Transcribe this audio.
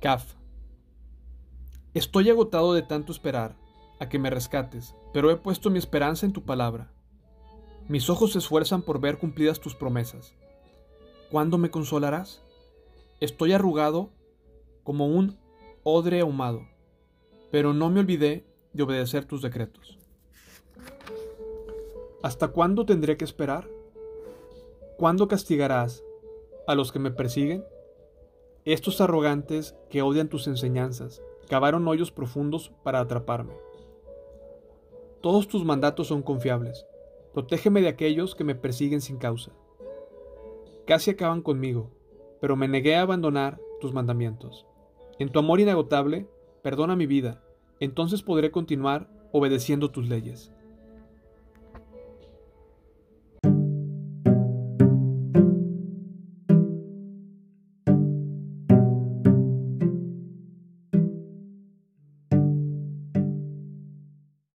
Caf. Estoy agotado de tanto esperar a que me rescates, pero he puesto mi esperanza en tu palabra. Mis ojos se esfuerzan por ver cumplidas tus promesas. ¿Cuándo me consolarás? Estoy arrugado como un odre ahumado, pero no me olvidé de obedecer tus decretos. ¿Hasta cuándo tendré que esperar? ¿Cuándo castigarás a los que me persiguen? Estos arrogantes que odian tus enseñanzas cavaron hoyos profundos para atraparme. Todos tus mandatos son confiables. Protégeme de aquellos que me persiguen sin causa. Casi acaban conmigo, pero me negué a abandonar tus mandamientos. En tu amor inagotable, perdona mi vida, entonces podré continuar obedeciendo tus leyes.